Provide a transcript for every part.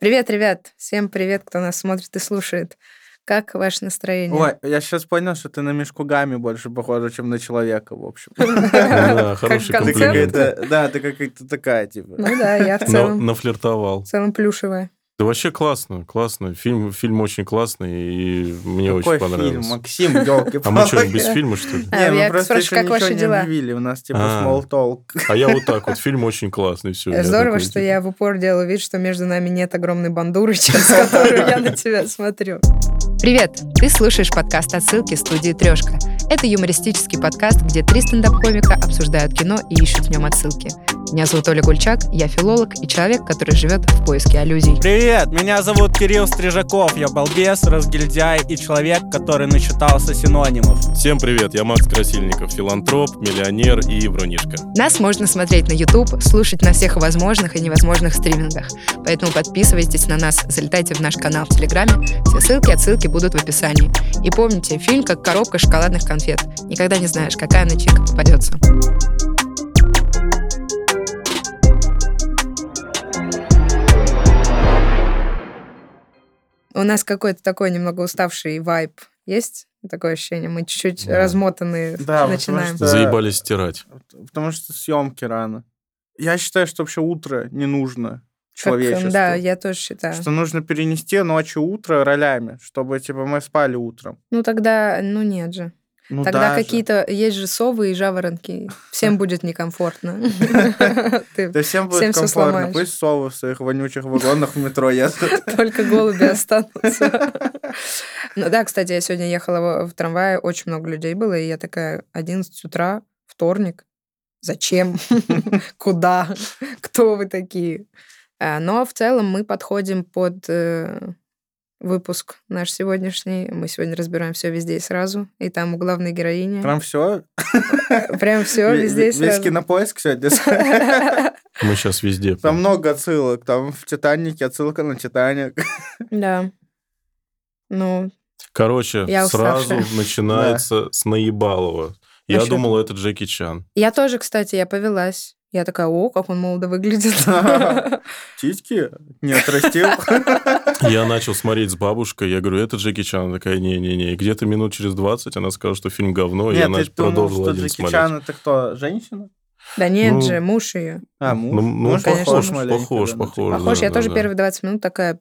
Привет, ребят! Всем привет, кто нас смотрит и слушает. Как ваше настроение? Ой, я сейчас понял, что ты на мешку гамми больше похожа, чем на человека, в общем. Да, хороший комплимент. да, ты какая-то такая, типа. Ну да, я в На- целом, Нафлиртовал. в целом плюшевая. Да вообще классно, классно. Фильм, фильм очень классный, и мне Какой очень фильм, понравился. Максим, елки А мы что, без фильма, что ли? А, Не, я мы просто спрашиваю, еще как ничего ваши не дела? объявили, у нас типа А. small talk. А я вот так вот, фильм очень классный, все. Здорово, что я в упор делаю вид, что между нами нет огромной бандуры, через которую я на тебя смотрю. Привет! Ты слушаешь подкаст «Отсылки» студии «Трешка». Это юмористический подкаст, где три стендап-комика обсуждают кино и ищут в нем отсылки. Меня зовут Оля Гульчак, я филолог и человек, который живет в поиске аллюзий. Привет, меня зовут Кирилл Стрижаков, я балбес, разгильдяй и человек, который начитался синонимов. Всем привет, я Макс Красильников, филантроп, миллионер и врунишка. Нас можно смотреть на YouTube, слушать на всех возможных и невозможных стримингах. Поэтому подписывайтесь на нас, залетайте в наш канал в Телеграме. Все ссылки, отсылки будут в описании. И помните, фильм как коробка шоколадных конфет. Никогда не знаешь, какая начинка попадется. У нас какой-то такой немного уставший вайб есть? Такое ощущение. Мы чуть-чуть Да. размотанные Да, потому начинаем. что- Заебались стирать. Потому что съемки рано. Я считаю, что вообще утро не нужно Как, человечеству. да, я тоже считаю. Что нужно перенести ночь и утро ролями, чтобы, типа, мы спали утром. Ну тогда, ну нет же. Ну, Тогда какие-то есть же совы и жаворонки. Всем будет некомфортно. Да всем будет комфортно. Пусть совы в своих вонючих вагонах в метро ездят. Только голуби останутся. Ну да, кстати, я сегодня ехала в- в трамвае, очень много людей было, и я такая, 11 утра, вторник, зачем? Куда? Кто вы такие? А, Но в целом мы подходим под э, выпуск наш сегодняшний. Мы сегодня разбираем все везде и сразу. И там у главной героини. Прям все. Прям все везде и Весь сразу. кинопоиск сегодня. Мы сейчас везде. Там много отсылок. Там в «Титанике» отсылка на «Титаник». Да. Ну, Короче, Я сразу начинается с наебалова. Я Насчёт- думал, это Джеки Чан. я тоже, кстати, я повелась. Я такая, о, как он молодо выглядит. Титьки не отрастил. Я начал смотреть с бабушкой, я говорю, это Джеки Чан. Она такая, не-не-не. Где-то минут через 20 она сказала, что фильм говно, и я Нет, нач- ты думал, продолжил что один Джеки. Чан это кто? Женщина? Да нет Ну, же, муж ее. А, Ну, муж? ну, Муж конечно, похож муж. Похож, похож. Похож, да, я тоже да. первые 20 минут такая,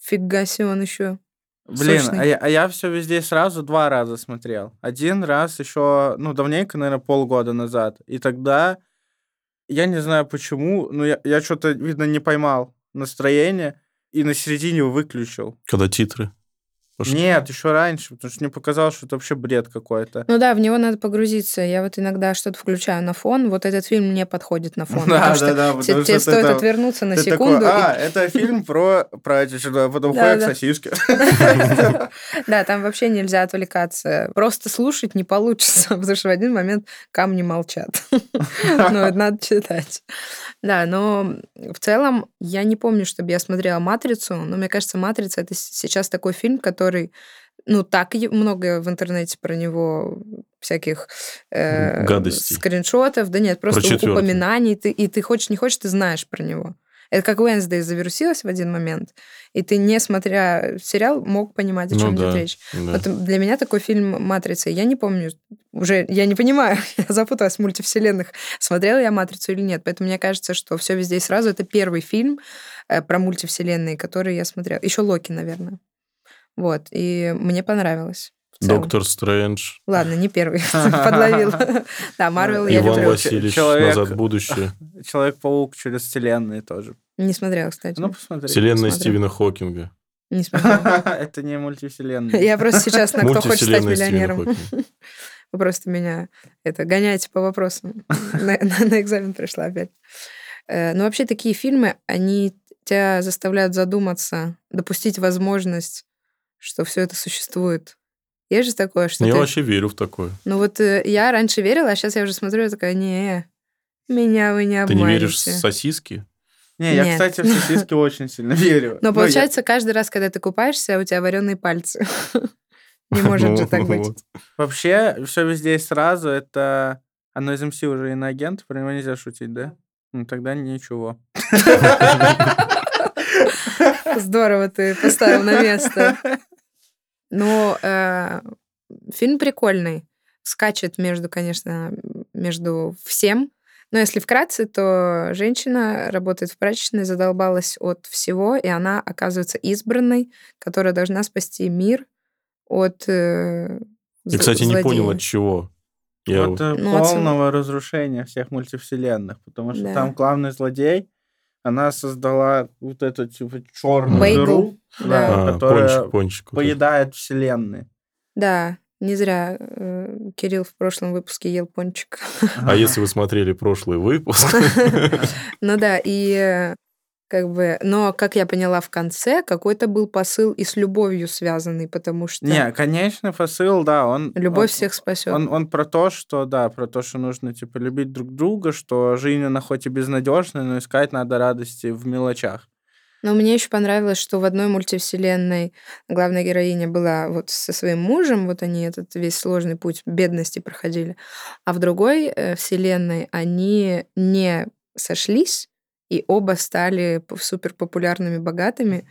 фига себе он еще. Блин, Сочный. а я, а я все везде сразу два раза смотрел. Один раз еще, ну, давненько, наверное, полгода назад. И тогда, я не знаю почему, но я, я что-то, видно, не поймал настроение и на середине выключил. Когда титры. Пошли. Нет, еще раньше, потому что мне показалось, что это вообще бред какой-то. Ну да, в него надо погрузиться. Я вот иногда что-то включаю на фон. Вот этот фильм не подходит на фон. Да, потому да, что да, те- потому тебе что стоит там- отвернуться на Ты секунду. такой, и- а, это фильм про, что-то», а потом ходят сосиски. Да, там вообще нельзя отвлекаться. Просто слушать не получится, потому что в один момент камни молчат. Ну, это надо читать. Да, но в целом я не помню, чтобы я смотрела «Матрицу», но мне кажется, «Матрица» — это сейчас такой фильм, который ну, так много в интернете про него всяких э, Гадостей. скриншотов, да нет, просто четвёртый. упоминаний, ты, и ты хочешь, не хочешь, ты знаешь про него. Это как Уэнсдей завирусилась в один момент, и ты, не смотря сериал, мог понимать, о Ну чем да, идет речь. да. Вот для меня такой фильм «Матрица». Я не помню, уже я не понимаю, я запуталась в мультивселенных, смотрела я «Матрицу» или нет. Поэтому мне кажется, что все везде и сразу» — это первый фильм э, про мультивселенные, который я смотрела. Еще «Локи», наверное. Вот, и мне понравилось. Доктор Стрэндж. Ладно, не первый, подловил. Да, Марвел я Иван люблю. Васильевич Человек- «Назад в будущее». Человек-паук через вселенные тоже. Не смотрела, кстати. Ну, посмотри. Вселенная. Стивена Хокинга. Не смотрела. Это не мультивселенная. Я просто сейчас на «Кто хочет стать миллионером». Вы просто меня это гоняете по вопросам. На, на- на экзамен пришла опять. Э, Но вообще такие фильмы, они тебя заставляют задуматься, допустить возможность, что все это существует. Есть же такое, что Я ты... вообще верю в такое. Ну вот э, я раньше верила, а сейчас я уже смотрю, я такая, не, меня вы не Ты не обманете. веришь в сосиски? Не, я, Нет. кстати, в сосиски очень сильно верю. Но Ну, получается, каждый раз, когда ты купаешься, у тебя вареные пальцы. Не может же так Ну, быть. я- Вообще, все везде и сразу, это... Оно из МС уже иноагент, про него нельзя шутить, да? Ну, тогда ничего. Здорово ты поставил на место. Но э, фильм прикольный. Скачет между, конечно, между всем. Но если вкратце, то женщина работает в прачечной, задолбалась от всего, и она оказывается избранной, которая должна спасти мир от э, Я, кстати, не понял, злодея. от чего. Я... От э, Ну, от сам- полного разрушения всех мультивселенных, потому что Да. там главный злодей, она создала вот эту типа черную Бейгл. дыру, да, А, которая пончик, пончик. вот поедает вселенные. Да, не зря э, Кирилл в прошлом выпуске ел пончик. А если вы смотрели прошлый выпуск, Ну да, и э, как бы, но, как я поняла в конце, какой-то был посыл и с любовью связанный, потому что Не, конечный посыл, да, он... любовь он- всех спасет. Он, он про то, что, да, про то, что нужно, типа, любить друг друга, что жизнь, она хоть и безнадежная, но искать надо радости в мелочах. Но мне еще понравилось, что в одной мультивселенной главная героиня была вот со своим мужем, вот они этот весь сложный путь бедности проходили, а в другой э, вселенной они не сошлись, и оба стали п- суперпопулярными, богатыми.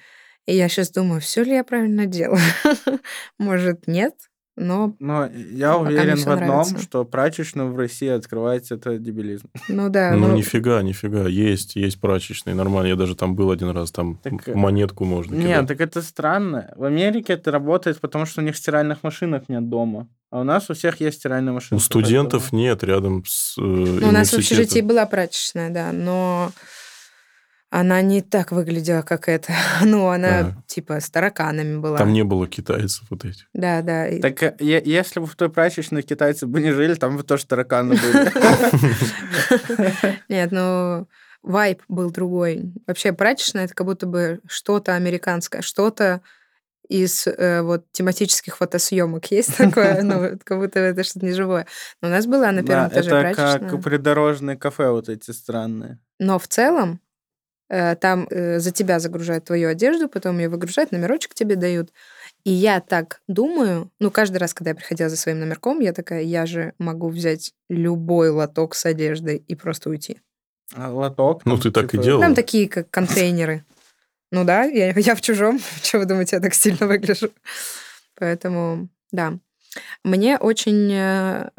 И я сейчас думаю, все ли я правильно делаю? Может, нет, но, Но я уверен в одном, нравится. что прачечную в России открывать это дебилизм. ну да. ну ну, нифига, нифига. Есть, есть прачечные, нормально. Я даже там был один раз, там Так, э, монетку можно Нет, кидать. так это странно. В Америке это работает, потому что у них стиральных машинок нет дома. А у нас у всех есть стиральная машинка. У студентов поэтому- нет, рядом с э, Ну, у нас в общежитии была прачечная, да, но она не так выглядела, как это. Ну, она Ага. типа с тараканами была. Там не было китайцев вот этих. Да, да. Так э, е- если бы в той прачечной китайцы бы не жили, там бы тоже тараканы были. Нет, ну, вайп был другой. Вообще прачечная это как будто бы что-то американское, что-то из э, вот тематических фотосъемок есть такое, ну, как будто это что-то неживое. Но у нас была на первом Да, этаже это прачечная. как придорожные кафе вот эти странные. Но в целом э, там э, за тебя загружают твою одежду, потом ее выгружают, номерочек тебе дают. И я так думаю, ну, каждый раз, когда я приходила за своим номерком, я такая, я же могу взять любой лоток с одеждой и просто уйти. А лоток. Ну, ты так и типа, делал. Там такие, как контейнеры. Ну да, я, я в чужом. Что вы думаете, я так сильно выгляжу? Поэтому, да. Мне очень э,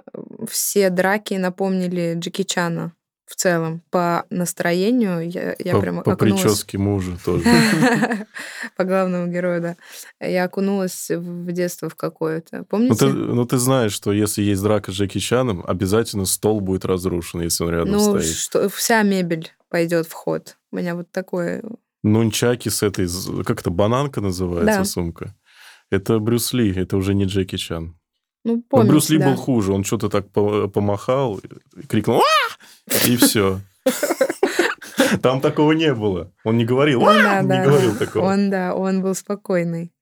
все драки напомнили Джеки Чана в целом. По настроению я, я по прям по окунулась- прическе мужа тоже. По главному герою, да. Я окунулась в детство в какое-то. Ну Помните? ну, ты знаешь, что если есть драка с Джеки Чаном, обязательно стол будет разрушен, если он рядом Ну, стоит. что, вся мебель пойдет в ход. У меня вот такое... Нунчаки с этой... Как это, бананка называется сумка? Это Брюс Ли, это уже не Джеки Чан. Ну, Ну, помните, Брюс Ли да. был хуже, он что-то так по- помахал, крикнул «А!» и все. Там такого не было. Он не говорил «А!» не говорил такого. Он, да, он был спокойный.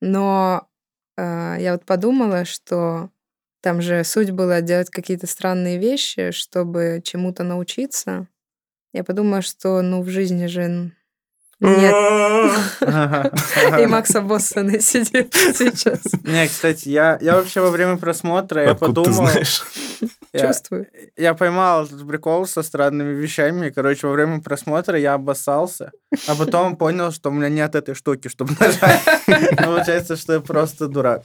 Но э, я вот подумала, что там же суть была делать какие-то странные вещи, чтобы чему-то научиться. Я подумала, что, ну, в жизни же нет. И Макса Боссона сидит сейчас. Не, кстати, я, я вообще во время просмотра, я подумал... я- Чувствую. Я поймал этот прикол со странными вещами. Короче, во время просмотра я обоссался, а потом понял, что у меня нет этой штуки, чтобы нажать. Получается, что я просто дурак.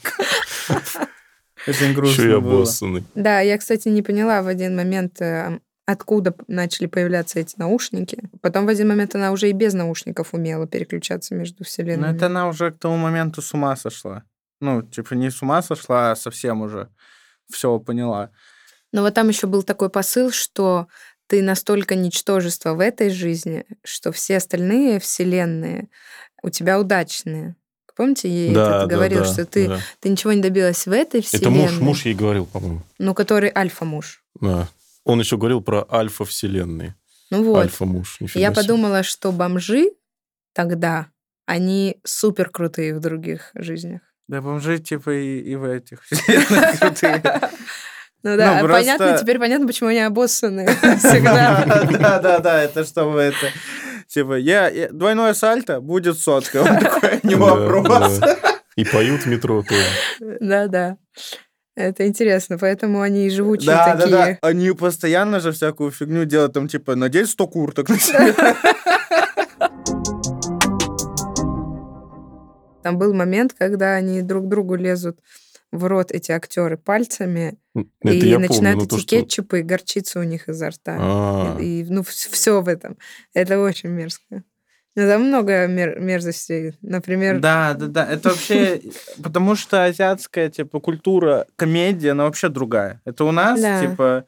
Очень Еще и грустно было. обоссанный. Да, я, кстати, не поняла в один момент, э, откуда начали появляться эти наушники. Потом в один момент она уже и без наушников умела переключаться между Ну, вселенными. это она уже к тому моменту с ума сошла. Ну, типа, не с ума сошла, а совсем уже все поняла. Но вот там еще был такой посыл, что ты настолько ничтожество в этой жизни, что все остальные вселенные у тебя удачные. Помните, ей Да, этот да, говорил, да, что ты, да. ты ничего не добилась в этой Это вселенной. муж, муж ей говорил, по-моему. Ну, который альфа-муж. Да. Он еще говорил про альфа-вселенные. Ну вот. Альфа-муж. Я себе. подумала, что бомжи тогда, они супер крутые в других жизнях. Да бомжи, типа, и, и в этих вселенных крутые. Ну да, Ну, понятно, просто- теперь понятно, почему они обоссаны всегда. Да, да, да, это чтобы это... Типа, я, двойное сальто будет сотка. Он такой, не Да, вопрос. да. И поют в метро тоже. Да-да. Это интересно, поэтому они и живучие Да, да, да. такие. Они постоянно же всякую фигню делают, там, типа, надеть 100 курток на себя. Там был момент, когда они друг другу лезут в рот эти актеры пальцами Это и начинают помню, но то, эти что... кетчупы и горчица у них изо рта. А, И, ну, все в этом. Это очень мерзко. Ну, там много мер- мерзостей. Например, Да, да, да. Это вообще... Потому что азиатская, типа, культура, комедия, она вообще другая. Это у нас, Да. типа,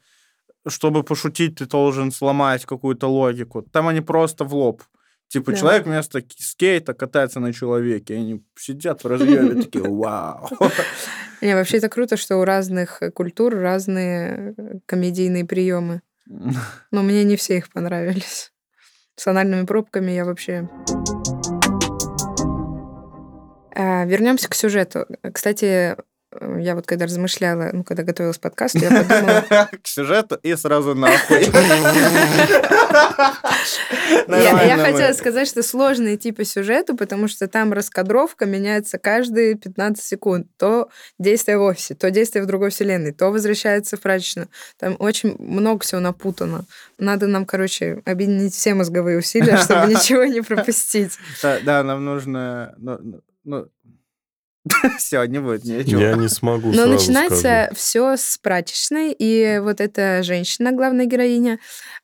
чтобы пошутить, ты должен сломать какую-то логику. Там они просто в лоб. Типа, Да. человек вместо скейта катается на человеке. И они сидят в разъеме такие, вау. не, вообще это круто, что у разных культур разные э, комедийные приемы. Но мне не все их понравились. С анальными пробками я вообще... А, вернемся к сюжету. Кстати, я вот когда размышляла, ну, когда готовилась к подкасту, я подумала, К сюжету и сразу нахуй. Я, хотела сказать, что сложно идти по сюжету, потому что там раскадровка меняется каждые 15 секунд. То действие в офисе, то действие в другой вселенной, то возвращается в прачечную. Там очень много всего напутано. Надо нам, короче, объединить все мозговые усилия, чтобы ничего не пропустить. Да, Да, нам нужно... Все, не будет ничего. я не смогу Но сразу начинается скажу. все с прачечной, и вот эта женщина, главная героиня,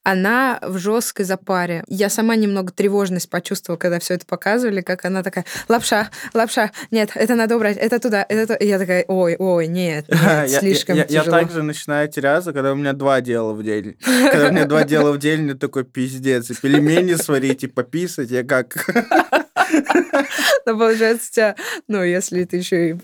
она в жесткой запаре. Я сама немного тревожность почувствовала, когда все это показывали, как она такая, лапша, лапша, нет, это надо убрать, это туда, это туда. Я такая, ой, ой, нет, нет, Я- я- слишком я, я тяжело. также начинаю теряться, когда у меня два дела в день. Когда у меня два дела в день, мне такой пиздец. И пельмени сварить, и пописать, я как... Но получается, у тебя, ну, если ты еще и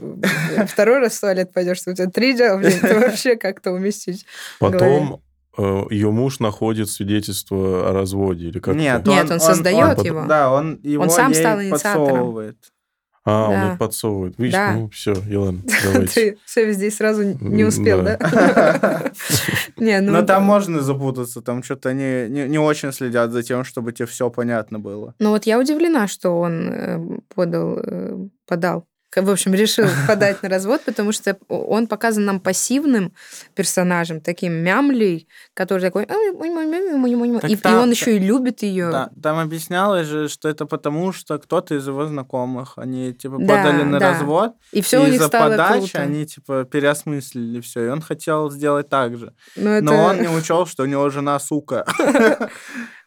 второй раз в туалет пойдешь, то у тебя три дела день, то вообще как-то уместить. Потом ее муж находит свидетельство о разводе или как Нет, Нет, он создает он- его. Да, он его сам ей стал инициатором. подсовывает. А, он Да. это подсовывает. Видишь, Да. ну все, Елена, давайте. Ты все везде сразу не успел, Да. ну... Но там можно запутаться, там что-то они не, не очень следят за тем, чтобы тебе все понятно было. Ну вот я удивлена, что он э, подал, э, подал. В общем, решил подать на развод, потому что он показан нам пассивным персонажем, таким мямлей, который такой... И, он еще и любит ее. Да, там объяснялось же, что это потому, что кто-то из его знакомых, они типа Да, подали на да. развод, И все у них из-за подачи круто. они типа переосмыслили все, и он хотел сделать так же. Ну, это... Но он не учел, что у него жена сука.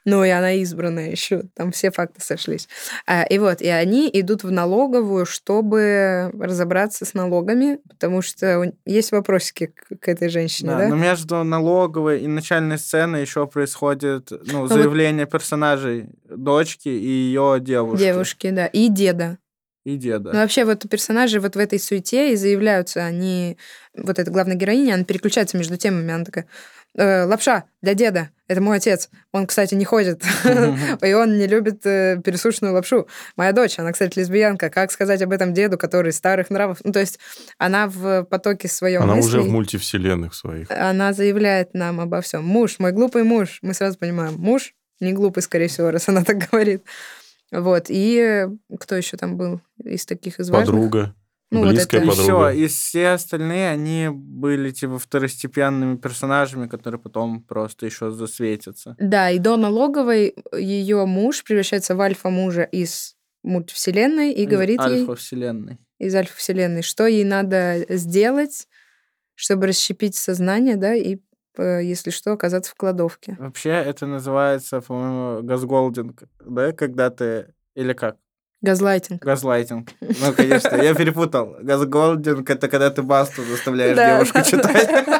Ну, и она избранная еще. Там все факты сошлись. А, и вот, и они идут в налоговую, чтобы разобраться с налогами, потому что есть вопросики к, этой женщине, Да, да? Но между налоговой и начальной сценой еще происходит ну, вот- заявление персонажей дочки и ее девушки. Девушки, да. И деда. И деда. Ну, вообще, вот персонажи вот в этой суете и заявляются, они... Вот эта главная героиня, она переключается между темами. Она такая, «Э, лапша для деда, это мой отец. Он, кстати, не ходит. И он не любит э, пересушенную лапшу. Моя дочь, она, кстати, лесбиянка. Как сказать об этом деду, который старых нравов? Ну, то есть она в потоке своем Она уже в мультивселенных своих. Она заявляет нам обо всем. Муж, мой глупый муж. Мы сразу понимаем, муж не глупый, скорее всего, раз она так говорит. Вот. И э, кто еще там был из таких из важных? Подруга. Ну, вот близкая это- И все, подруга. и все остальные, они были типа второстепенными персонажами, которые потом просто еще засветятся. Да, и до налоговой ее муж превращается в альфа-мужа из мультивселенной и Из говорит ей Альфа-вселенной. из альфа-вселенной, что ей надо сделать, чтобы расщепить сознание, да, и, э, если что, оказаться в кладовке. Вообще это называется, по-моему, газголдинг, да, когда ты... Или как? Газлайтинг. Газлайтинг. Ну, конечно, я перепутал. Газголдинг — это когда ты басту заставляешь девушку да, читать.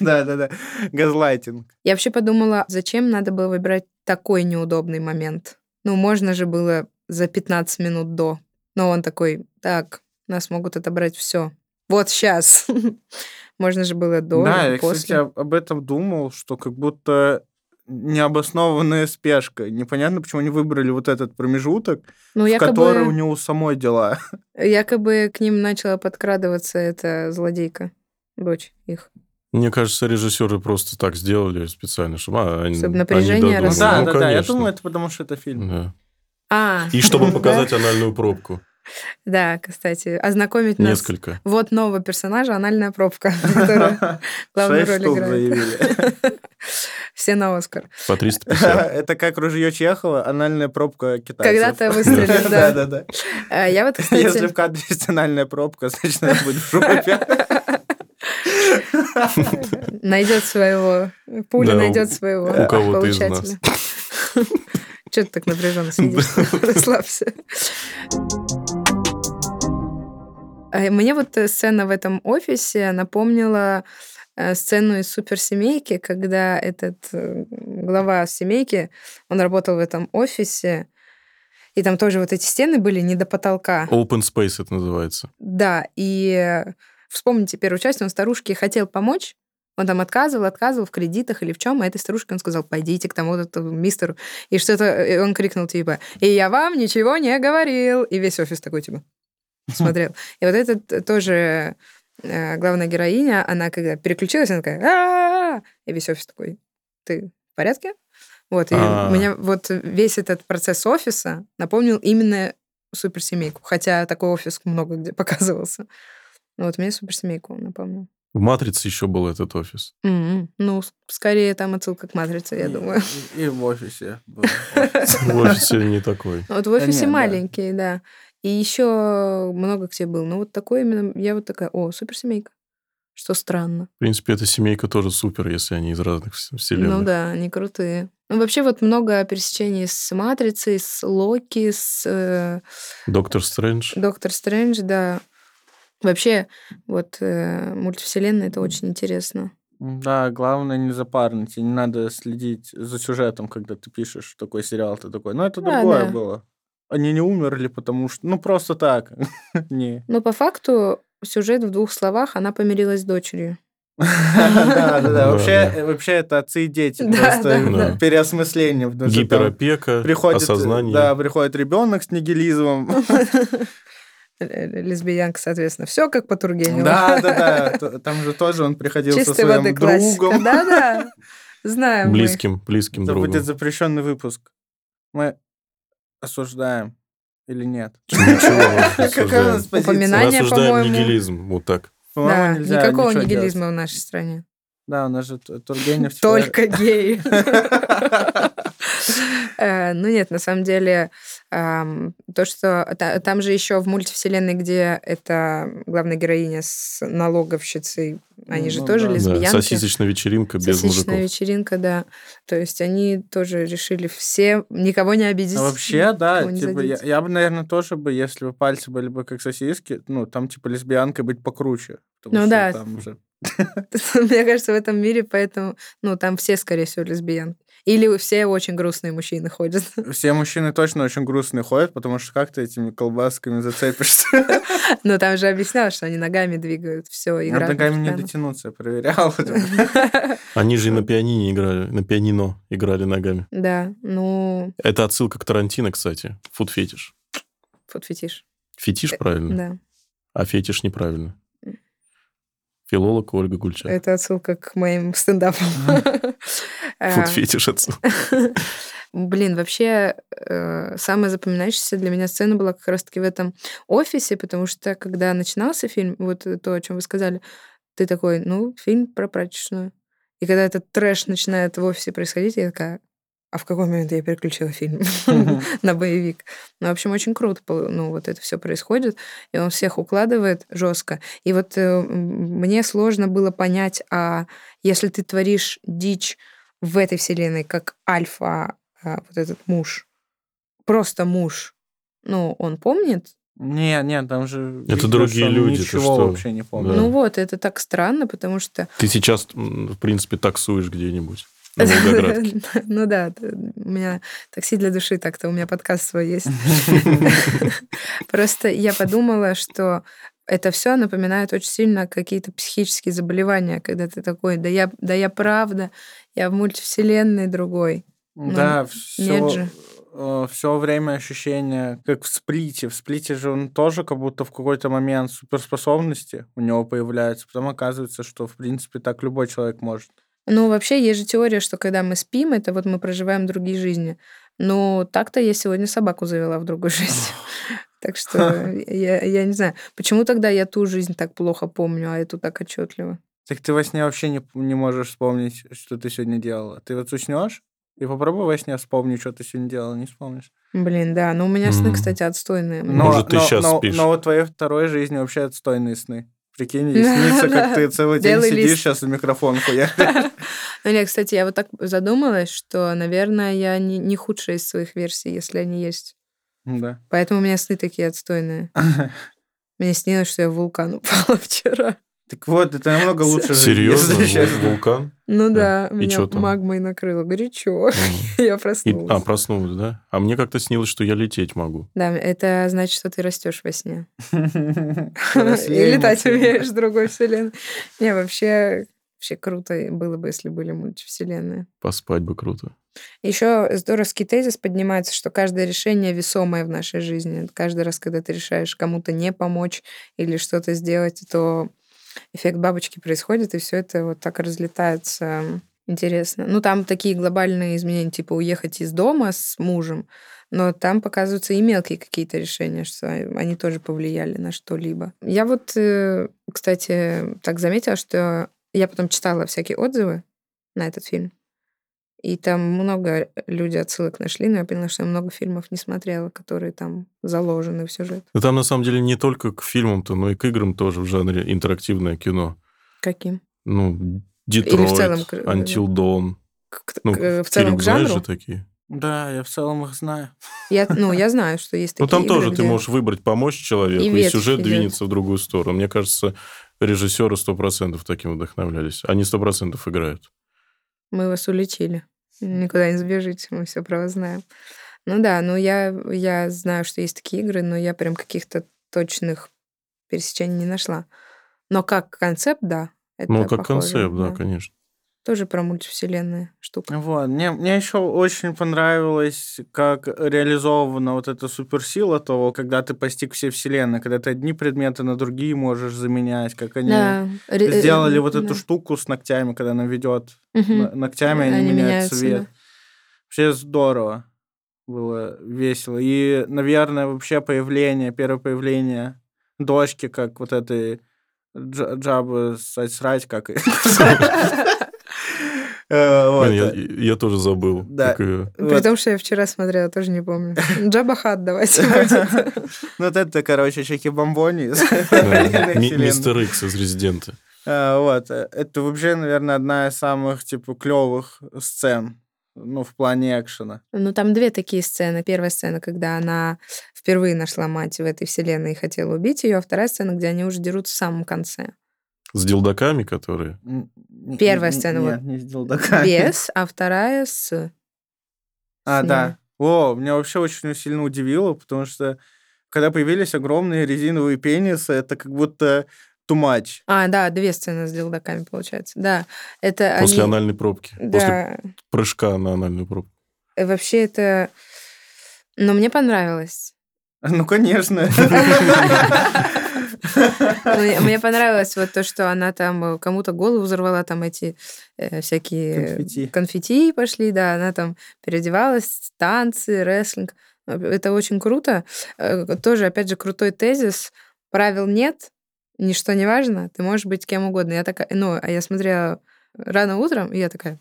Да-да-да. Газлайтинг. Я вообще подумала, зачем надо было выбирать такой неудобный момент? Ну, можно же было за 15 минут до. Но он такой, так, нас могут отобрать все. Вот сейчас. Можно же было до Да, я, кстати, об этом думал, что как будто необоснованная спешка. Непонятно, почему они выбрали вот этот промежуток, Ну, в который у якобы, него самой дела. якобы к ним начала подкрадываться эта злодейка, дочь их. Мне кажется, режиссеры просто так сделали специально, чтобы а, они, Чтобы они напряжение рос- Да, Ну, да, да. Я конечно. думаю, это потому что это фильм. Да. А, И чтобы показать анальную пробку. Да, кстати, ознакомить нас. Несколько. Вот нового персонажа, анальная пробка, которая главную роль играет. Все на Оскар. По 350. Это как ружье Чехова, анальная пробка китайцев. Когда-то выстрелит, да. Да-да-да. А, Я вот, Если кстати... в кадре есть анальная пробка, значит, она будет в жопе. Найдет своего... Пуля Да, найдет своего у кого-то из получателя. Че ты так напряженно сидишь? Расслабься. А Мне вот э, сцена в этом офисе напомнила э, сцену из суперсемейки, когда этот э, глава семейки, он работал в этом офисе, и там тоже вот эти стены были не до потолка. Open Space это называется. Да, и э, вспомните первую часть, он старушке хотел помочь, он там отказывал, отказывал в кредитах или в чем, а этой старушке он сказал, пойдите к тому вот этому мистеру. И что-то, он крикнул типа, и я вам ничего не говорил. И весь офис такой типа смотрел. И вот это т- тоже э, главная героиня, она когда переключилась, она такая, «А-а-а!» и весь офис такой, ты в порядке? Вот, и А. у меня вот весь этот процесс офиса напомнил именно суперсемейку, хотя такой офис много где показывался. Ну вот мне суперсемейку напомнил. В «Матрице» еще был этот офис. М, Ну, скорее там отсылка к матрице, я И- думаю. И и в офисе. был. В офисе не такой. Вот в офисе да. маленький, да. И еще много где был. Ну, вот такой именно, я вот такая, о, суперсемейка. Что странно. В принципе, эта семейка тоже супер, если они из разных вс- вселенных. Ну да, они крутые. Ну, вообще вот много пересечений с Матрицей, с Локи, с э, Доктор Стрэндж. Доктор Стрэндж, да. Вообще, вот э, мультивселенная, это очень интересно. Да, главное не запарнить, и не надо следить за сюжетом, когда ты пишешь такой сериал, ты такой, ну это Да, другое да. было. Они не умерли, потому что, ну просто так. Не. Но по факту сюжет в двух словах, она помирилась с дочерью. Да, да, да. Да, Вообще, да. вообще это отцы и дети. Да, Просто да, да. переосмысление. Гиперопека, осознание. да, приходит ребенок с нигилизмом. Лесбиянка, соответственно. Все как по Тургеневу. Да, да, да. Там же тоже он приходил со своим другом. Да-да. Знаем мы. Близким, близким Это другом. будет запрещенный выпуск. Мы осуждаем или нет? Ничего, Какая у нас позиция? Мы Упоминание, осуждаем по-моему. нигилизм. Вот так. По-моему, Да, нельзя никакого ничего нигилизма в нашей стране. Да, у нас же Тургенев... Только геи. Э, Ну нет, на самом деле, то, что та- там же еще в мультивселенной, где это главная героиня с налоговщицей, они же Ну тоже лесбиянки. сосисочная вечеринка без Сосисочная мужиков. вечеринка, да. То есть они тоже решили все никого не обидеть. Вообще, да, типа, я, бы, наверное, тоже бы, если бы пальцы были бы как сосиски, ну, там, типа, лесбиянкой быть покруче. потому Ну что да. Там же... Мне кажется, в этом мире поэтому, ну, там все, скорее всего, лесбиянки. Или все очень грустные мужчины ходят. Все мужчины точно очень грустные ходят, потому что как ты этими колбасками зацепишься? Но там же объяснялось, что они ногами двигают, все, Над играют. ногами не дотянуться, я проверял. Они же и на пианине играли, на пианино играли ногами. Да, ну, Это отсылка к Тарантино, кстати. Фуд фетиш. фот фетиш. Фетиш правильно, Да, а фетиш неправильно. Филолог Ольга Гульчак. это отсылка к моим стендапам. Э, Фуд фетиш отсылка. Блин, вообще э, самая запоминающаяся для меня сцена была как раз-таки в этом офисе, потому что когда начинался фильм, вот то, о чем вы сказали, ты такой, ну, фильм про прачечную. И когда этот трэш начинает в офисе происходить, я такая, а в какой момент я переключила фильм на боевик? Ну, в общем, очень круто, ну, вот это все происходит, и он всех укладывает жестко. И вот э, мне сложно было понять, а если ты творишь дичь в этой вселенной, как альфа, а, вот этот муж, просто муж, ну, он помнит? Не, нет, там же... Это видно, другие люди, Ничего что? вообще не помню. Да. Ну вот, это так странно, потому что... Ты сейчас, в принципе, таксуешь где-нибудь. На Волгоградке. Ну да, у меня такси для души так-то, у меня подкаст свой есть. Просто я подумала, что это все напоминает очень сильно какие-то психические заболевания, когда ты такой, да я, да я правда, я в мультивселенной другой. Да, нет же. все, все время ощущение, как в сплите. В сплите же он тоже как будто в какой-то момент суперспособности у него появляются. Потом оказывается, что, в принципе, так любой человек может. Ну, вообще, есть же теория, что когда мы спим, это вот мы проживаем другие жизни. Но так-то я сегодня собаку завела в другую жизнь. Так что я, я не знаю, почему тогда я ту жизнь так плохо помню, а эту так отчетливо. Так ты во сне вообще не, не можешь вспомнить, что ты сегодня делала. Ты вот уснешь и попробуй во сне вспомнить, что ты сегодня делала, не вспомнишь. Блин, да. Но у меня сны, кстати, отстойные. Но, Может, ты но- но- спишь. Но вот твоей второй жизни вообще отстойные сны. Прикинь, и снится, как ты целый день сидишь сейчас в микрофон. Ну, нет, кстати, я вот так задумалась, что, наверное, я не, не худшая из своих версий, если они есть. Да. Поэтому у меня сны такие отстойные. Мне снилось, что я в вулкан упала вчера. Так вот, это намного лучше Серьезно? Вулкан? Ну Да. да, меня магмой накрыло. Горячо. Я И- проснулась. а, проснулась, да? А мне как-то снилось, что я лететь могу. Да, это значит, что ты растешь во сне. И летать умеешь в другой вселенной. Не, вообще, вообще круто было бы, если были мультивселенные. Поспать бы круто. Еще здоровский тезис поднимается, что каждое решение весомое в нашей жизни. Каждый раз, когда ты решаешь кому-то не помочь или что-то сделать, то эффект бабочки происходит, и все это вот так разлетается. Интересно. Ну, там такие глобальные изменения, типа уехать из дома с мужем, но там показываются и мелкие какие-то решения, что они тоже повлияли на что-либо. Я вот, э, кстати, так заметила, что я потом читала всякие отзывы на этот фильм, и там много люди отсылок нашли, но я поняла, что я много фильмов не смотрела, которые там заложены в сюжет. Но там, на самом деле, не только к фильмам-то, но и к играм тоже в жанре интерактивное кино. Каким? Ну, Детройт, целом к- Until Dawn. К- Ну, к- в целом к знаешь жанру? же такие? Да, я в целом их знаю. Я, ну, я знаю, что есть Ну, такие там тоже игры, ты где- можешь выбрать помочь человеку, И и, сюжет идёт. двинется в другую сторону. Мне кажется, режиссеры 100% таким вдохновлялись. Они 100% играют. Мы вас улетели. Никуда не сбежите, мы все про вас знаем. Ну да, ну я, я знаю, что есть такие игры, но я прям каких-то точных пересечений не нашла. Но как концепт, да. Это ну, как похоже, концепт, да, конечно. Тоже про мультивселенная штука. Вот. Мне, мне еще очень понравилось, как реализована вот эта суперсила того, когда ты постиг все вселенные, когда ты одни предметы на другие можешь заменять, как они Да, ре- э, сделали вот да. эту штуку с ногтями, когда она ведет Мгм. ногтями, они, Они меняют меняются, цвет. да. Вообще здорово. Было весело. И, наверное, вообще появление, первое появление дочки, как вот этой Дж- Джабы срать, как и... Э, вот. Блин, я, я тоже забыл. Да. как При Вот. том, что я вчера смотрела, тоже не помню. Джабахат давайте. Ну, вот это, короче, Чеки Бомбони. Мистер Икс из Резидента. А, Вот. э, Это вообще, наверное, одна из самых, типа, клевых сцен, ну, в плане экшена. Ну, там две такие сцены. Первая сцена, когда она впервые нашла мать в этой вселенной и хотела убить ее, а вторая сцена, где они уже дерутся в самом конце. С делдаками, которые... Первая сцена, Нет, вот. не с делдаками. Без, а вторая с... А, с да. О, меня вообще очень сильно удивило, потому что когда появились огромные резиновые пенисы, это как будто too much. А, да, две сцены с дилдаками, получается. Да, это После они... анальной пробки. После Да, прыжка на анальную пробку. э, вообще это... Но мне понравилось. Ну, конечно. Мне понравилось вот то, что она там э, кому-то голову взорвала, там эти э, всякие Конфетти. конфетти пошли, да, она там переодевалась, танцы, рестлинг. Это очень круто. Э, Тоже, опять же, крутой тезис. Правил нет, ничто не важно, ты можешь быть кем угодно. Я такая, ну, а я смотрела рано утром, и я такая,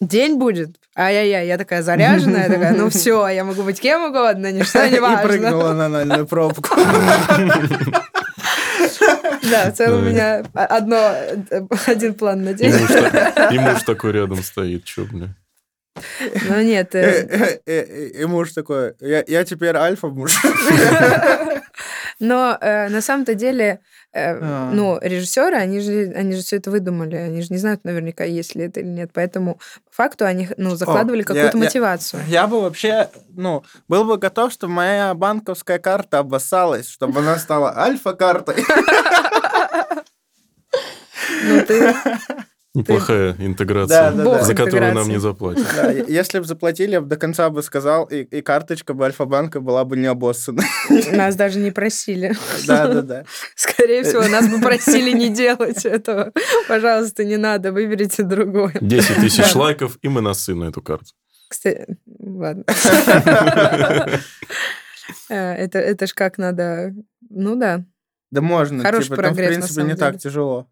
день будет, ай-яй-яй, я такая заряженная, такая, ну все, я могу быть кем угодно, ничто не И важно. прыгнула на анальную пробку. Да, в целом у меня одно, один план на день. и муж такой рядом стоит, чё, бля. Но нет, Э, э, э, И муж такой, я я теперь альфа-муж. но э, на самом-то деле, э, А. ну, режиссеры, они же, они же все это выдумали, они же не знают наверняка, есть ли это или нет, поэтому по факту они, ну, закладывали я- какую-то я- мотивацию. Я бы вообще, ну, был бы готов, чтобы моя банковская карта обоссалась, чтобы она стала альфа-картой. Ну, ты Неплохая интеграция, Да, да, да. за которую нам не заплатят. Да, если бы заплатили, я бы до конца бы сказал, и, и карточка бы Альфа-банка была бы не обоссана. нас даже не просили. Да-да-да. Скорее всего, нас бы просили не делать этого. Пожалуйста, не надо, выберите другое. 10 тысяч лайков, и мы на сына эту карту. Кстати, ладно. Э, Это, это ж как надо... Ну да. Да можно, Хороший типа, там, в прогресс, на принципе, самом не так деле. тяжело.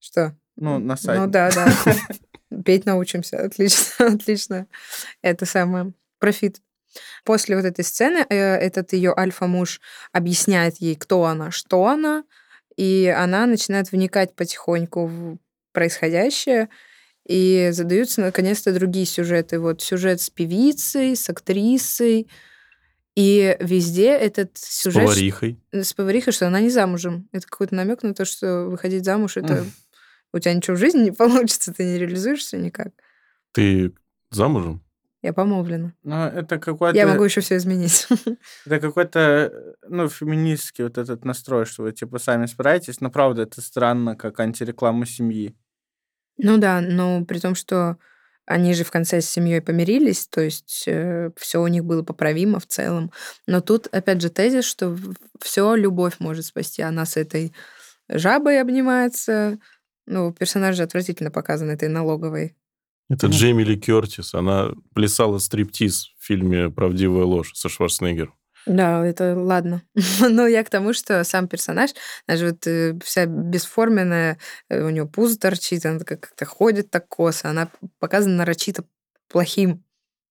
Что? Ну, на сайте. Ну да, да. Петь научимся. Отлично, отлично. Это самое. Профит. После вот этой сцены э, этот ее альфа-муж объясняет ей, кто она, что она, и она начинает вникать потихоньку в происходящее, и задаются наконец-то другие сюжеты. Вот сюжет с певицей, с актрисой, и везде этот С сюжет... поварихой. С поварихой, что она не замужем. Это какой-то намек на то, что выходить замуж это. У тебя ничего в жизни не получится, ты не реализуешься никак. Ты замужем? Я помолвлена. Ну, это какой-то... Я могу еще все изменить. Это какой-то, э, ну, феминистский вот этот настрой, что вы, типа, сами справитесь. Но, правда, это странно, как антиреклама семьи. Ну да, но при том, что они же в конце с семьей помирились, то есть все у них было поправимо в целом. Но тут, опять же, тезис, что все любовь может спасти. Она с этой жабой обнимается. Ну, персонаж же отвратительно показан этой налоговой. Это Мгм. Джейми Ли Кертис. Она плясала стриптиз в фильме «Правдивая ложь» со Шварценеггером. Да, это ладно. Но я к тому, что сам персонаж, даже вот э, вся бесформенная, э, у него пузо торчит, она как- как-то ходит так косо, она показана нарочито плохим.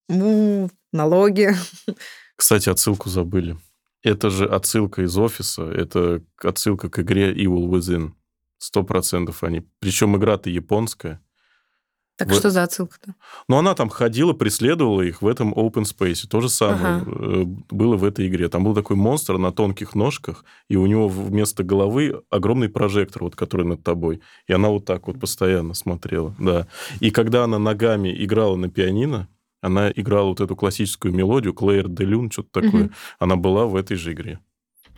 Ну, налоги. Кстати, отсылку забыли. Это же отсылка из офиса, это отсылка к игре Evil Within. Сто процентов они. Причем игра-то японская. Так Вот. что за отсылка-то? Но она там ходила, преследовала их в этом open space. То же самое Ага. э, было в этой игре. Там был такой монстр на тонких ножках, и у него вместо головы огромный прожектор, вот, который над тобой. И она вот так вот постоянно смотрела. Да. И когда она ногами играла на пианино, она играла вот эту классическую мелодию, Клэйр де Люн, что-то такое. Она была в этой же игре.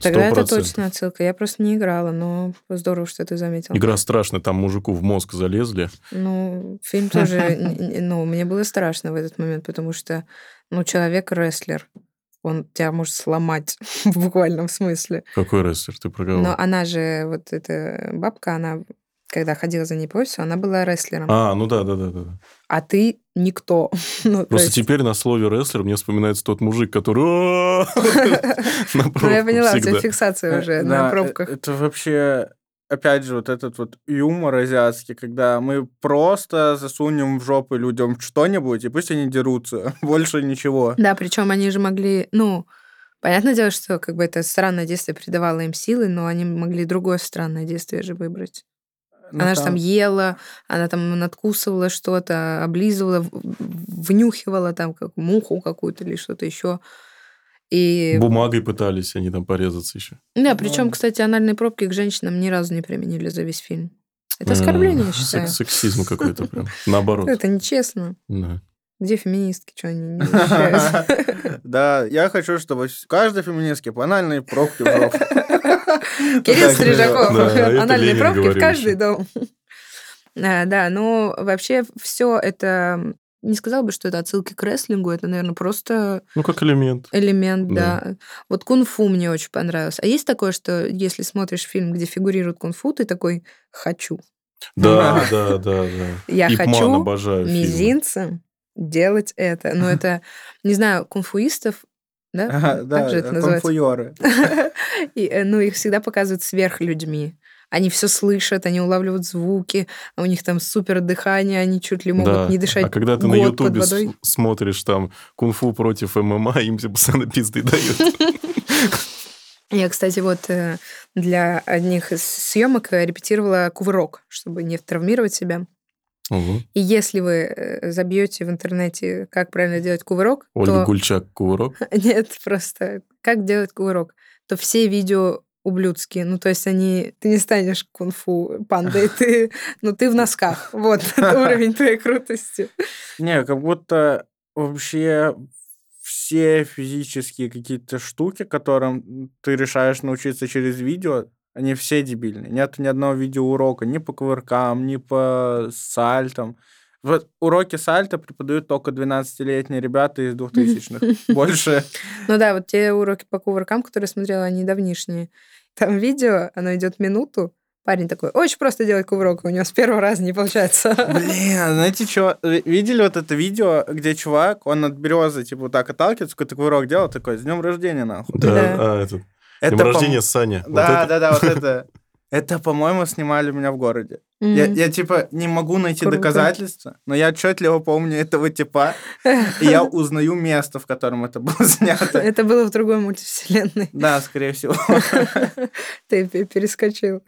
Тогда это 100%. точно отсылка. Я просто не играла, но здорово, что ты заметил. Игра страшная, там мужику в мозг залезли. Ну, фильм тоже, ну, мне было страшно в этот момент, потому что, ну, человек-рестлер, он тебя может сломать в буквальном смысле. Какой рестлер? Ты про кого? Но она же, вот эта бабка, она, когда ходила за ней по офису, она была рестлером. А, ну да, да, да, да. А ты никто. Ну, то Просто есть- теперь на слове рестлер мне вспоминается тот мужик, который Ну, я поняла, у тебя фиксация уже Э, на да, э, пробках. Это вообще, опять же, вот этот вот юмор азиатский, когда мы просто засунем в жопы людям что-нибудь, и пусть они дерутся. Больше ничего. Да, причем они же могли, ну, понятное дело, что как бы это странное действие придавало им силы, но они могли другое странное действие же выбрать. Ну, она же там ела, она там надкусывала что-то, облизывала, внюхивала там как муху какую-то или что-то еще. И Бумагой пытались они там порезаться еще. да, причем, Ну. кстати, анальные пробки к женщинам ни разу не применили за весь фильм. Это оскорбление, я считаю. Сексизм какой-то прям. Наоборот. Это нечестно. Да. Где феминистки, что они не? Да, я хочу, чтобы каждой феминистке банальные пробки в жопу. Кирилл Стрижаков. Анальные пробки в каждый дом. А, Да, ну вообще все это... Не сказал бы, что это отсылки к рестлингу, это, наверное, просто Ну, как элемент. элемент, Да. да. Вот кунг-фу мне очень понравилось. А есть такое, что если смотришь фильм, где фигурирует кунг-фу, ты такой «хочу». Да, да, да, да. Я хочу мизинцем делать это. Но это, не знаю, кунг-фуистов, да? Ага, Да, же это называется? конфуёры. И, э, ну, их всегда показывают сверхлюдьми. Они все слышат, они улавливают звуки, а у них там супер дыхание, они чуть ли могут Да. не дышать А когда ты на Ютубе смотришь там кунг-фу против ММА, им все постоянно пизды дают. Я, кстати, вот э, для одних из съемок э, репетировала кувырок, чтобы не травмировать себя. Ого. И если вы э, забьете в интернете, как правильно делать кувырок, Ольга то... Гульчак, кувырок. Нет, просто как делать кувырок, то все видео ублюдские. Ну, то есть они... Ты не станешь кунг-фу пандой, ты... Ну, ты в носках. Вот уровень твоей крутости. Не, как будто вообще все физические какие-то штуки, которым ты решаешь научиться через видео, они все дебильные. Нет ни одного видеоурока ни по кувыркам, ни по сальтам. Вот уроки сальто преподают только 12-летние ребята из 2000-х. Больше... Ну да, вот те уроки по кувыркам, которые я смотрела, они давнишние. Там видео, оно идет минуту, Парень такой, очень просто делать кувырок, у него с первого раза не получается. Блин, знаете что? Видели вот это видео, где чувак, он от березы, типа, вот так отталкивается, какой-то кувырок делал, такой, с днем рождения, нахуй. Да, Да. а, это... Это, по- рождения Саня. Да, да, да, вот это. Это, по-моему, снимали у меня в городе. Я, Мгм. я, типа, не могу найти Круто. доказательства, но я отчетливо помню этого типа, и я узнаю место, в котором это было снято. Это было в другой мультивселенной. Да, скорее всего. Ты пе- перескочил.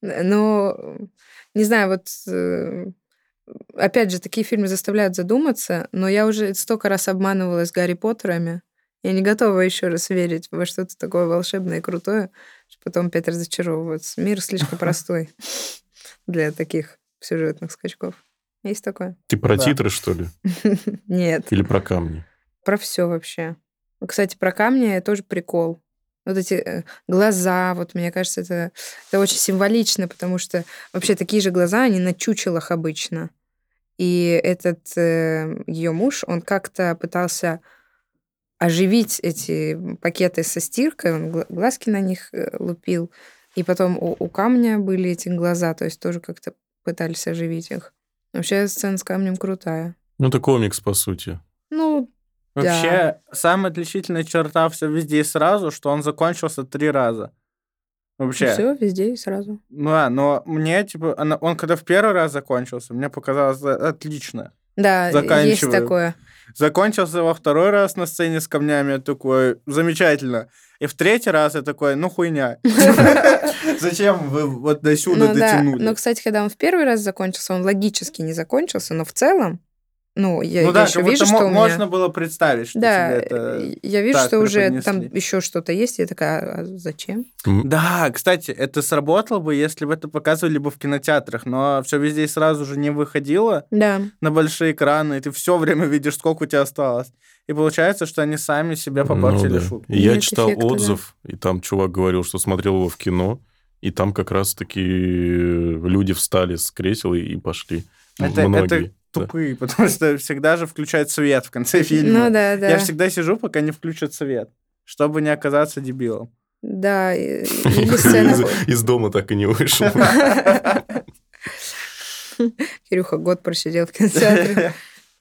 Но, не знаю, вот... э, Опять же, такие фильмы заставляют задуматься, но я уже столько раз обманывалась Гарри Поттерами. Я не готова еще раз верить во что-то такое волшебное и крутое, чтобы потом опять разочаровываться. Мир слишком простой для таких сюжетных скачков. Есть такое? Ты про Да. титры, что ли? Нет. Или про камни? Про все вообще. Кстати, про камни тоже прикол. Вот эти э, глаза, вот мне кажется, это, это очень символично, потому что вообще такие же глаза, они на чучелах обычно. И этот ее муж, он как-то пытался оживить эти пакеты со стиркой, он гла- глазки на них э, лупил, и потом у, у камня были эти глаза, то есть тоже как-то пытались оживить их. Вообще сцена с камнем крутая. Ну, это комикс, по сути. Ну, Вообще, самая отличительная черта все везде и сразу, что он закончился три раза. Вообще. все везде и сразу. Ну да, но мне, типа, она- он когда в первый раз закончился, мне показалось э, отлично. Да, есть Заканчиваю. такое. Закончился во второй раз на сцене с камнями, я такой, замечательно. И в третий раз я такой, ну хуйня. Зачем вы вот до сюда Ну дотянули? но, кстати, когда он в первый раз закончился, он логически не закончился, но в целом, ну, я, Ну я да, еще вижу, что у меня... можно было представить, что Да, тебе это... я вижу, так что уже там еще что-то есть, я такая, а зачем? М, Да, кстати, это сработало бы, если бы это показывали бы в кинотеатрах, но все везде и сразу же не выходило Да, на большие экраны, и ты все время видишь, сколько у тебя осталось. И получается, что они сами себе попортили ну да. шутку. Я Нет читал эффекта, да. отзыв, и там чувак говорил, что смотрел его в кино, и там как раз-таки люди встали с кресел и, и пошли. Это, Многие. это да. тупые, потому что всегда же включают свет в конце фильма. ну да, да. Я всегда сижу, пока не включат свет, чтобы не оказаться дебилом. Да, и- или сцена... Из, из дома так и не вышел. Кирюха год просидел в кинотеатре.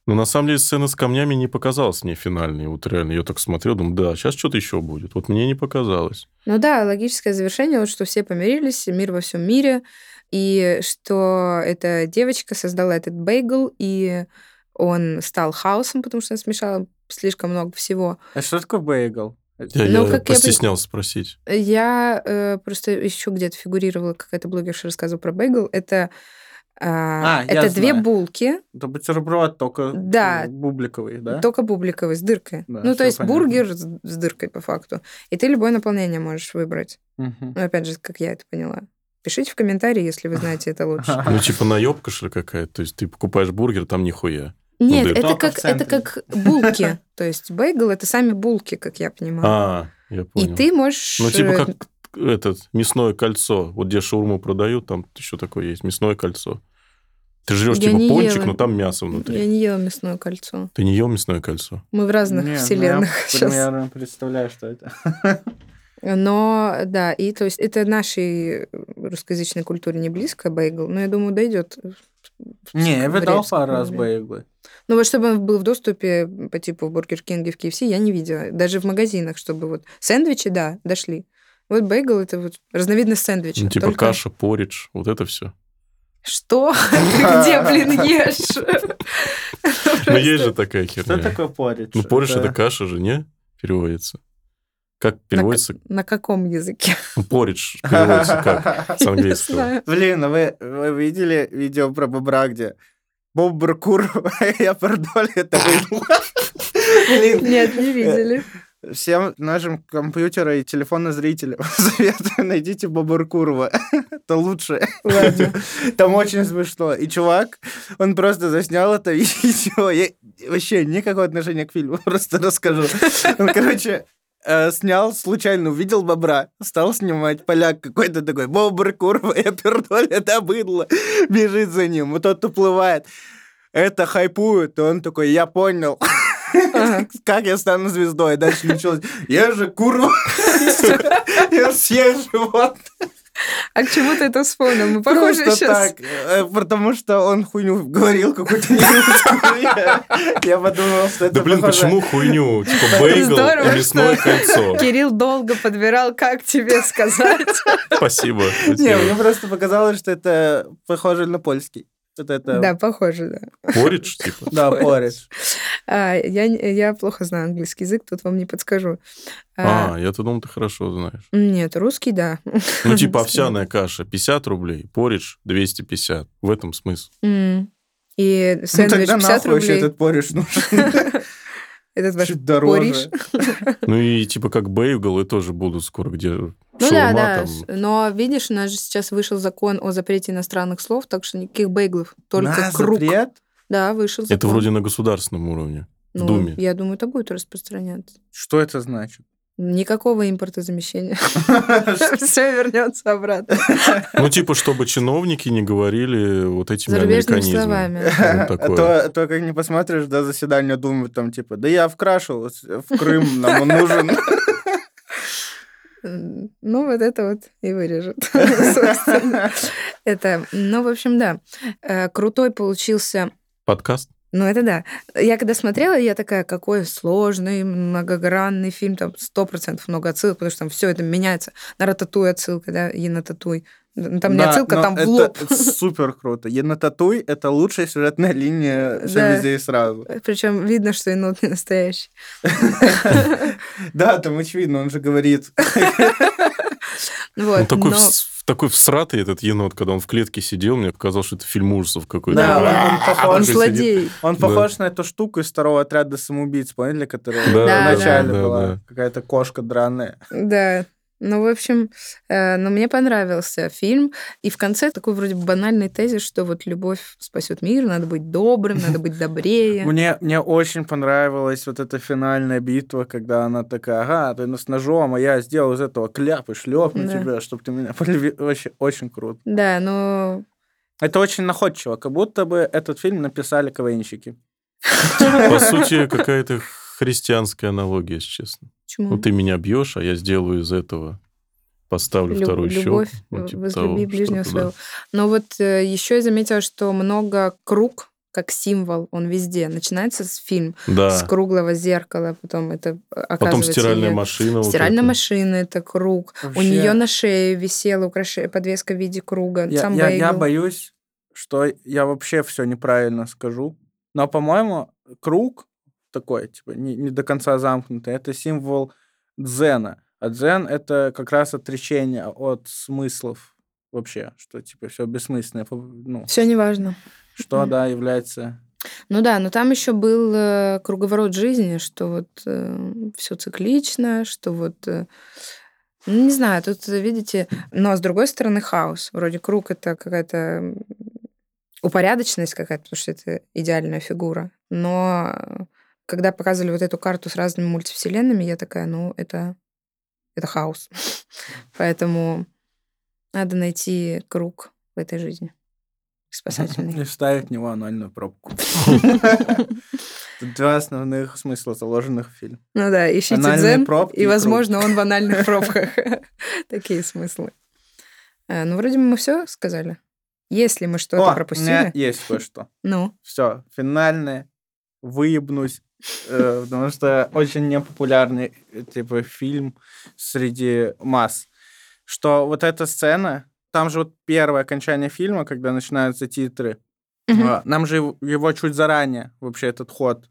Но на самом деле сцена с камнями не показалась мне финальной. Вот реально, я так смотрел, думаю, да, сейчас что-то еще будет. Вот мне не показалось. Ну да, логическое завершение, вот что все помирились, мир во всем мире, и что эта девочка создала этот бейгл, и он стал хаосом, потому что она смешала слишком много всего. А что такое бейгл? Я, Ну, я как я постеснялся спросить. Я э, просто еще где-то фигурировала, какая-то блогерша рассказывала про бейгл. Это, а, А, я это две знаю. булки, Это бутерброд только Да. бубликовый, да? только бубликовые, с дыркой. Да, ну, то есть понятно. бургер с, с дыркой по факту. И ты любое наполнение можешь выбрать. Мгм. Ну, опять же, как я это поняла. Пишите в комментарии, если вы знаете это лучше. Ну, типа наебка, что ли, какая-то? То есть ты покупаешь бургер, там нихуя. Нет, дырка. это Только в как, это как булки. То есть бейгл это сами булки, как я понимаю. А, я И понял. ты можешь... Ну, типа э, как этот мясное кольцо. Вот где шаурму продают, там еще такое есть, мясное кольцо. Ты жрешь Я типа пончик, ела. но там мясо внутри. Я не ела мясное кольцо. Ты не ел мясное кольцо? Мы в разных Не, ну, вселенных Я сейчас. примерно представляю, что это. Но да, и то есть это нашей русскоязычной культуре не близко, бейгл, но я думаю, дойдет. Не, я видал пару раз бейглы. Ну вот чтобы он был в доступе по типу в Бургер Кинге, в KFC, я не видела. Даже в магазинах, чтобы вот сэндвичи, да, дошли. Вот бейгл это вот разновидность сэндвича. Ну, типа только- каша, поридж, вот это все. Что? Ты где, блин, ешь? Ну, есть же такая Что херня. такое поридж? Ну, поридж это каша же, не? Переводится. Как переводится? На каком языке? Ну, Поридж переводится как? С английского. Блин, а вы, вы видели видео про бобра, где бобр кур, я продоль это. Блин, Нет, не видели. всем нашим компьютера и телефонным зрителям советую, найдите Бобр Курова. Это лучше. Ладно. Там очень смешно. И чувак, он просто заснял это видео. Я вообще никакого отношения к фильму, просто расскажу. Он, короче, э, снял, случайно увидел бобра, стал снимать поляк какой-то такой, бобр, курва, я пердоль, это быдло, бежит за ним, вот тот уплывает. Это хайпует, и он такой, я понял. Как я стану звездой? Дальше началось, я же курва. Я съем живот. А к чему ты это вспомнил? Мы похожи Просто сейчас. так, э, потому что он хуйню говорил какую-то. Я- подумал, что это Да блин, почему хуйню? Типа бейгл и мясное кольцо. Кирилл долго подбирал, как тебе сказать. Спасибо. Не, мне просто показалось, что это похоже на польский. Вот это... Да, похоже, да. Поридж, типа? Да, поридж. А, я, я плохо знаю английский язык, тут вам не подскажу. А, А, я-то думал, ты хорошо знаешь. Нет, русский, да. Ну, типа овсяная каша 50 рублей, поридж 250. В этом смысл. И Ну сэндвич тогда 50 нахуй рублей. этот поридж нужен. Этот ваш Чуть дороже. поридж. Ну и типа как бейгл, и тоже будут скоро где Ну да, шаурма да. там. с- Но видишь, у нас же сейчас вышел закон о запрете иностранных слов, так что никаких бейглов, только На круг. запрет? Да, вышел закон. Это вроде на государственном уровне. в Ну, Думе. Я думаю, это будет распространяться. Что это значит? Никакого импортозамещения. Все вернется обратно. Ну, типа, чтобы чиновники не говорили вот этими американизмами. словами. А то, как не посмотришь, да, заседание Думы, там, типа, да я вкрашивал в Крым, нам он нужен. Ну, вот это вот и вырежет. собственно. Это, ну, в общем, да. Э, Крутой получился Подкаст? Ну, это да. Я когда смотрела, я такая, какой сложный, многогранный фильм, там сто процентов много отсылок, потому что там все это меняется. На Рататуй отсылка, да, и на Татуй. Там не отсылка, там в это- лоб. это супер круто. на Татуй — это лучшая сюжетная линия «Все Да. везде и сразу». Причем видно, что енот не настоящий. Да, там очевидно, он же говорит. Вот, Он такой, такой всратый этот енот, когда он в клетке сидел, мне показалось, что это фильм ужасов какой-то. Да, он похож. Он злодей. Он Да. похож на эту штуку из второго отряда самоубийц, поняли, которая Да, да, в начале да, была. да. Какая-то кошка драная. Да. Ну, в общем, э, но мне понравился фильм. И в конце такой вроде бы банальный тезис, что вот любовь спасет мир, надо быть добрым, надо быть добрее. Мне, мне очень понравилась вот эта финальная битва, когда она такая, ага, ты с ножом, а я сделал из этого кляп и шлепну Да. тебя, чтобы ты меня полюбил. Вообще очень круто. Да, но Это очень находчиво, как будто бы этот фильм написали КВНщики. По сути, какая-то христианская аналогия, если честно. почему? Ну, ты меня бьешь, а я сделаю из этого, поставлю Лю- вторую любовь, щеку. Ну, типа возлюби того, ближнего что-то, да. своего. Но вот еще я заметила, что много круг как символ, он везде. Начинается с фильм, Да. с круглого зеркала, потом это э, Потом оказывается стиральная её- машина. вот Стиральная эта. машина это круг. У Вообще, нее на шее висела украшение, подвеска в виде круга. я, сам я- я боюсь, что я вообще все неправильно скажу. Но, по-моему, круг такой, типа, не, не до конца замкнутый, это символ дзена. А дзен — это как раз отречение от смыслов вообще, что, типа, все бессмысленное. Ну, Все неважно. что, да, является... Ну да, но там еще был э, круговорот жизни, что вот все циклично, что вот э, ну, не знаю, тут, э, видите, но с другой стороны хаос. Вроде круг это какая-то упорядоченность какая-то, потому что это идеальная фигура. Но э, когда показывали вот эту карту с разными мультивселенными, я такая, ну, это, это хаос. Поэтому надо найти круг в этой жизни спасательный. И вставить в него анальную пробку. Два основных смысла, заложенных в фильм. Ну да, ищите дзен, и, возможно, он в анальных пробках. Такие смыслы. А, Ну, вроде бы мы все сказали. Если мы что-то пропустили, есть кое-что. ну, Все, финальное. Выебнусь. Э, Потому что очень непопулярный э, типа фильм среди масс. Что вот эта сцена, там же вот первое окончание фильма, когда начинаются титры, а, Нам же его- чуть заранее вообще этот ход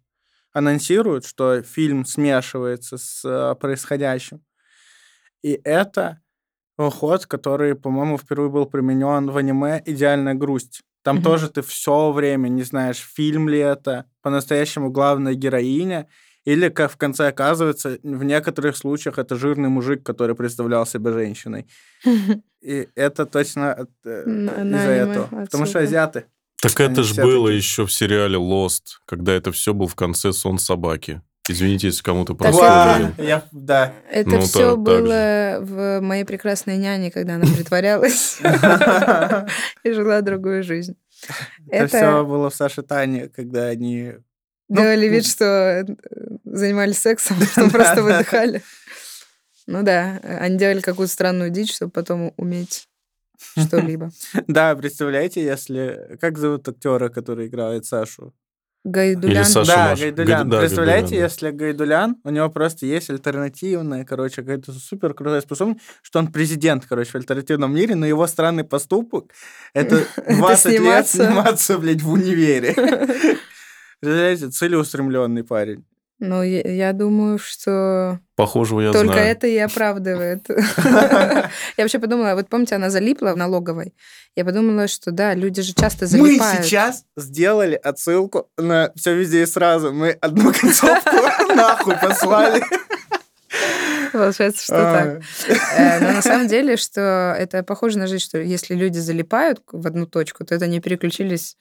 анонсируют, что фильм смешивается с э, происходящим. И это ход, который, по-моему, впервые был применен в аниме «Идеальная грусть». Там Мгм. тоже ты все время не знаешь, фильм ли это, по-настоящему главная героиня, или, как в конце оказывается, в некоторых случаях это жирный мужик, который представлял себя женщиной. И это точно э, из-за этого. Потому что азиаты. Так это же было еще в сериале Lost, когда это все был в конце сон собаки. Извините, если кому-то это- Я, да. Это Ну, все та- так было в моей прекрасной няне, когда она притворялась и жила другую жизнь. Это все было в Саше Тане, когда они... ну, делали вид, что э, занимались сексом, потом просто выдыхали. Ну да, они делали какую-то странную дичь, чтобы потом уметь что-либо. Да, представляете, если... Как зовут актера, который играет Сашу? Гайдулян. Или Саша да, Маш- Гайдулян. Гайду- да, Представляете, Гайдулян, да. если Гайдулян, у него просто есть альтернативная, короче, какая-то супер крутая способность, что он президент, короче, в альтернативном мире, но его странный поступок — это 20 лет сниматься, блядь, в универе. Представляете, целеустремленный парень. Ну, я, я думаю, что Похожего я только знаю. это и оправдывает. Я вообще подумала, вот помните, она залипла в налоговой. Я подумала, что да, люди же часто Мы залипают. сейчас сделали отсылку на все везде и сразу. Мы одну концовку нахуй послали. Получается, что так. Э, Но на самом деле, что это похоже на жизнь, что если люди залипают в одну точку, то это они переключились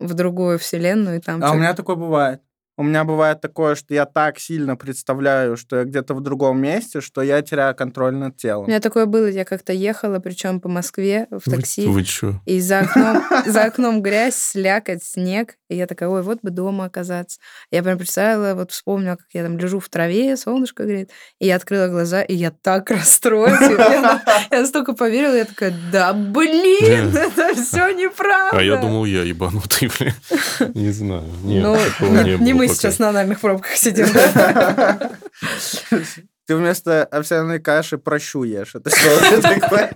в другую вселенную, и там... А у меня такое бывает. У меня бывает такое, что я так сильно представляю, что я где-то в другом месте, что я теряю контроль над У телом. меня такое было, я как-то ехала, причем по Москве в Вы- такси, Вы чё? и за окном, за окном грязь, слякоть, снег. И я такая, ой, вот бы дома оказаться. Я прям представила, вот вспомнила, как я там лежу в траве, солнышко греет. И я открыла глаза, и я так расстроилась. Я настолько поверила, я такая, да блин, это все неправда. А я думал, я ебанутый, блин. Не знаю. Нет, Ну, не, мы сейчас на анальных пробках сидим, да? Ты вместо овсяной каши прощу ешь. Это что это такое?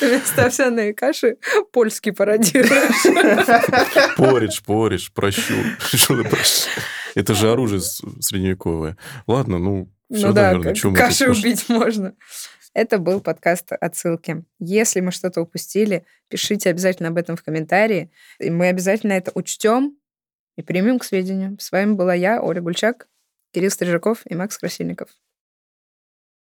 Вместо овсяной каши польский пародируешь. Поридж, поридж, прощу. Что ты прощу? Это же оружие средневековое. Ладно, ну, все, Ну да, наверное, как каши убить можно. Это был подкаст «Отсылки». Если мы что-то упустили, пишите обязательно об этом в комментарии. И мы обязательно это учтем и примем к сведению. С вами была я, Оля Гульчак, Кирилл Стрижаков и Макс Красильников.